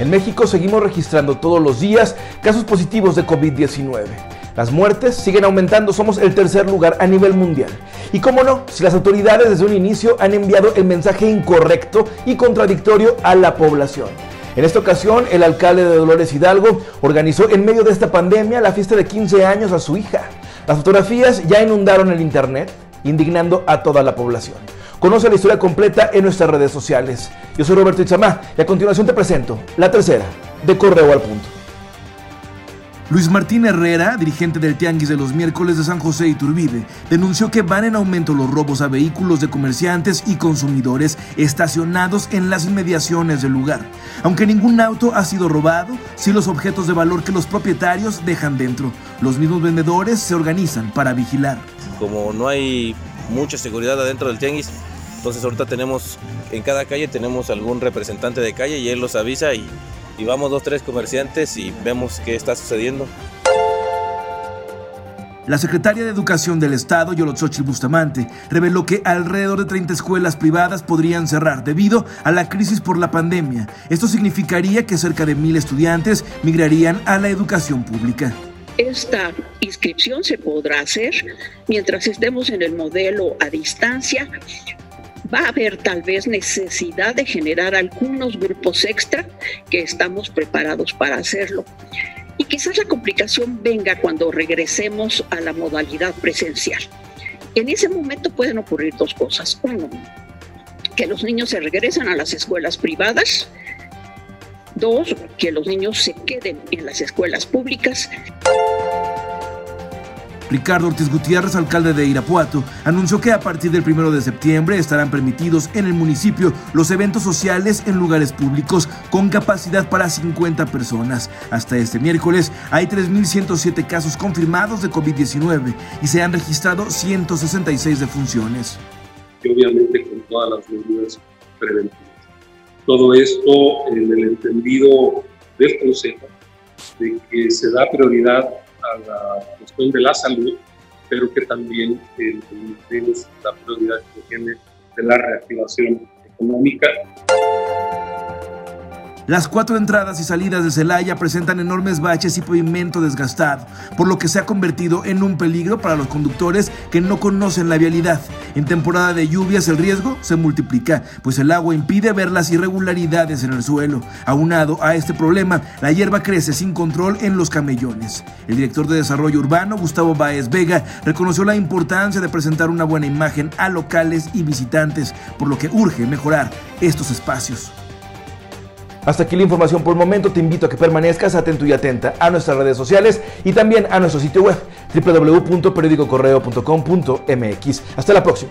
En México seguimos registrando todos los días casos positivos de COVID-19. Las muertes siguen aumentando, somos el tercer lugar a nivel mundial. Y cómo no, si las autoridades desde un inicio han enviado el mensaje incorrecto y contradictorio a la población. En esta ocasión, el alcalde de Dolores Hidalgo organizó en medio de esta pandemia la fiesta de 15 años a su hija. Las fotografías ya inundaron el internet, indignando a toda la población. Conoce la historia completa en nuestras redes sociales. Yo soy Roberto Itzamá y a continuación te presento la tercera de Correo al Punto. Luis Martín Herrera, dirigente del Tianguis de los miércoles de San José y Turbide, denunció que van en aumento los robos a vehículos de comerciantes y consumidores estacionados en las inmediaciones del lugar. Aunque ningún auto ha sido robado, sí los objetos de valor que los propietarios dejan dentro. Los mismos vendedores se organizan para vigilar. Como no hay mucha seguridad adentro del tianguis, entonces ahorita tenemos en cada calle tenemos algún representante de calle y él los avisa y y vamos dos, tres comerciantes y vemos qué está sucediendo. La secretaria de Educación del Estado, Yolotzochil Bustamante, reveló que alrededor de 30 escuelas privadas podrían cerrar debido a la crisis por la pandemia. Esto significaría que cerca de mil estudiantes migrarían a la educación pública. Esta inscripción se podrá hacer mientras estemos en el modelo a distancia va a haber tal vez necesidad de generar algunos grupos extra que estamos preparados para hacerlo. Y quizás la complicación venga cuando regresemos a la modalidad presencial. En ese momento pueden ocurrir dos cosas. Uno, que los niños se regresen a las escuelas privadas. Dos, que los niños se queden en las escuelas públicas. Ricardo Ortiz Gutiérrez, alcalde de Irapuato, anunció que a partir del 1 de septiembre estarán permitidos en el municipio los eventos sociales en lugares públicos con capacidad para 50 personas. Hasta este miércoles hay 3.107 casos confirmados de COVID-19 y se han registrado 166 defunciones. Y obviamente con todas las medidas preventivas. Todo esto en el entendido del Consejo de que se da prioridad a la cuestión de la salud, pero que también eh, la prioridad que tiene de la reactivación económica. Las cuatro entradas y salidas de Celaya presentan enormes baches y pavimento desgastado, por lo que se ha convertido en un peligro para los conductores que no conocen la vialidad. En temporada de lluvias el riesgo se multiplica, pues el agua impide ver las irregularidades en el suelo. Aunado a este problema, la hierba crece sin control en los camellones. El director de Desarrollo Urbano, Gustavo Baez Vega, reconoció la importancia de presentar una buena imagen a locales y visitantes, por lo que urge mejorar estos espacios. Hasta aquí la información por el momento. Te invito a que permanezcas atento y atenta a nuestras redes sociales y también a nuestro sitio web www.periodicocorreo.com.mx. Hasta la próxima.